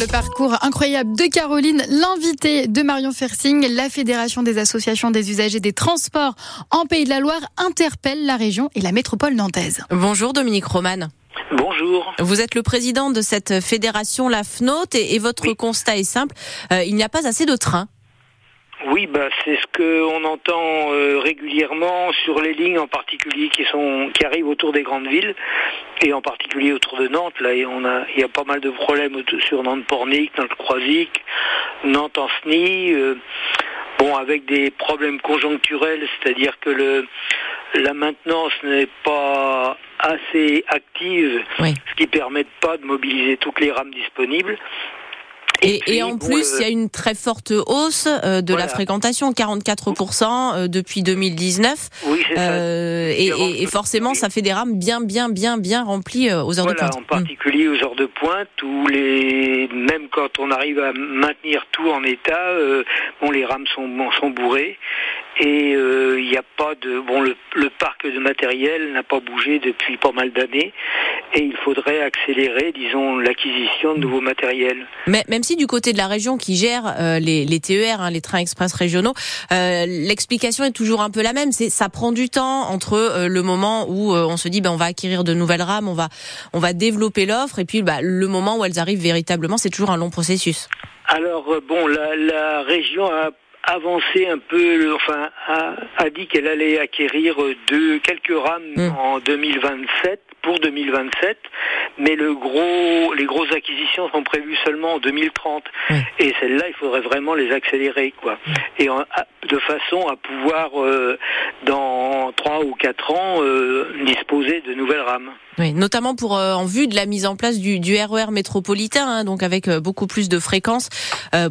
le parcours incroyable de Caroline, l'invitée de Marion Fersing. La Fédération des associations des usagers des transports en Pays de la Loire interpelle la région et la métropole nantaise. Bonjour Dominique Roman. Bonjour. Vous êtes le président de cette fédération, la FNOT, et, votre constat est simple, euh, il n'y a pas assez de trains. Oui, bah, c'est ce qu'on entend euh, régulièrement sur les lignes en particulier qui sont qui arrivent autour des grandes villes et en particulier autour de Nantes. Là, on a il y a pas mal de problèmes sur Nantes-Pornic, Nantes-Croisic, Nantes-Anceny. Euh, bon, avec des problèmes conjoncturels, c'est-à-dire que le la maintenance n'est pas assez active, ce qui ne permet pas de mobiliser toutes les rames disponibles. Et, en plus, il y a une très forte hausse euh, de la fréquentation, 44% euh, depuis 2019. Oui, c'est euh, et, et, forcément, ça fait des rames bien, bien, bien, bien remplies aux heures de pointe. en particulier aux heures de pointe, où les, même quand on arrive à maintenir tout en état, bon, les rames sont, sont bourrées et il n'y a pas de bon le, le parc de matériel n'a pas bougé depuis pas mal d'années et il faudrait accélérer disons l'acquisition de nouveaux matériels. Mais même du côté de la région qui gère euh, les, TER, hein, les trains express régionaux, euh, l'explication est toujours un peu la même. C'est ça prend du temps entre euh, le moment où on se dit ben on va acquérir de nouvelles rames, on va on va développer l'offre, et puis bah, le moment où elles arrivent véritablement, c'est toujours un long processus. Alors bon, la, la région a avancé un peu, enfin a, a dit qu'elle allait acquérir de quelques rames mmh. en 2027 pour 2027, mais le gros, les grosses acquisitions sont prévues seulement en 2030. Et celles-là, il faudrait vraiment les accélérer, quoi. Et de façon à pouvoir, euh, dans trois ou quatre ans, euh, disposer de nouvelles rames. Oui, notamment pour euh, en vue de la mise en place du, du RER e métropolitain, hein, donc avec beaucoup plus de fréquences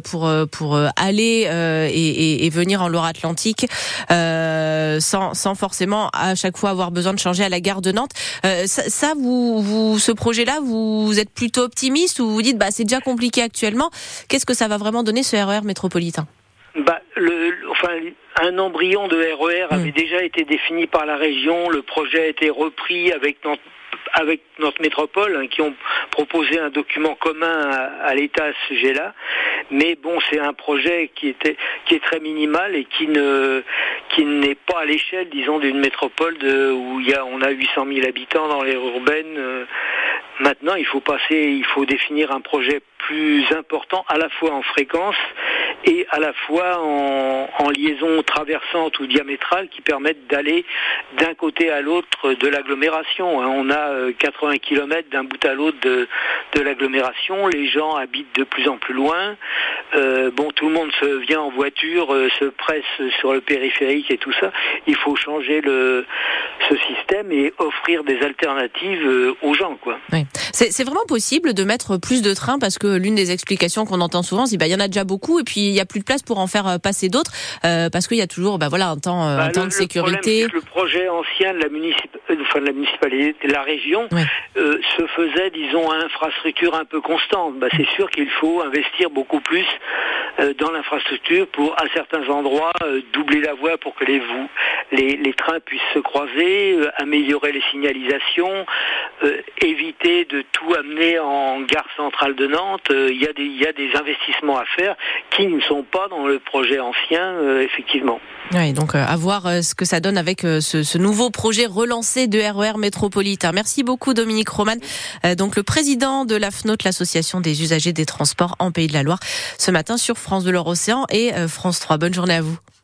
pour pour aller et, et, venir en Loire-Atlantique, sans, sans forcément à chaque fois avoir besoin de changer à la gare de Nantes ça, vous, vous, ce projet-là, vous, êtes plutôt optimiste ou vous dites, bah, c'est déjà compliqué actuellement. Qu'est-ce que ça va vraiment donner ce RER e métropolitain? Bah, le, enfin, un embryon de RER e avait hmm. déjà été défini par la région. Le projet a été repris avec notre avec notre métropole hein, qui ont proposé un document commun à, l'État à ce sujet-là. Mais bon, c'est un projet qui était qui est très minimal et qui ne qui n'est pas à l'échelle, disons, d'une métropole de, où il y a on a 800 000 habitants dans les urbaines. Euh, maintenant, il faut passer, il faut définir un projet plus important à la fois en fréquence et à la fois en, en liaison traversante ou diamétrale qui permettent d'aller d'un côté à l'autre de l'agglomération. Hein. On a 80 euh, km d'un bout à l'autre de, l'agglomération. Les gens habitent de plus en plus loin. Euh, bon, tout le monde se vient en voiture, euh, se presse sur le périphérique et tout ça. Il faut changer le, ce système et offrir des alternatives aux gens, quoi. C'est vraiment possible de mettre plus de trains parce que l'une des explications qu'on entend souvent, c'est bah il y en a déjà beaucoup et puis il y a plus de place pour en faire euh, passer d'autres euh, parce qu'il y a toujours bah voilà un temps, un bah, temps de sécurité. Le, projet ancien de la, enfin, de la municipalité, de la région, se faisait, disons, à infrastructure un peu constante. Bah, c'est sûr qu'il faut investir beaucoup plus euh, dans l'infrastructure pour, à certains endroits, euh, doubler la voie pour que les, vous, les, les trains puissent se croiser, euh, améliorer les signalisations, éviter de tout amener en gare centrale de Nantes. Il y, a des, y a des investissements à faire qui ne sont pas dans le projet ancien, effectivement. Oui, donc à voir ce que ça donne avec ce, ce, nouveau projet relancé de RER métropolitain. Merci beaucoup Dominique Roman, donc le président de l'AFNOT, l'association des usagers des transports en Pays de la Loire, ce matin sur France de l'Océan et euh, France 3. Bonne journée à vous.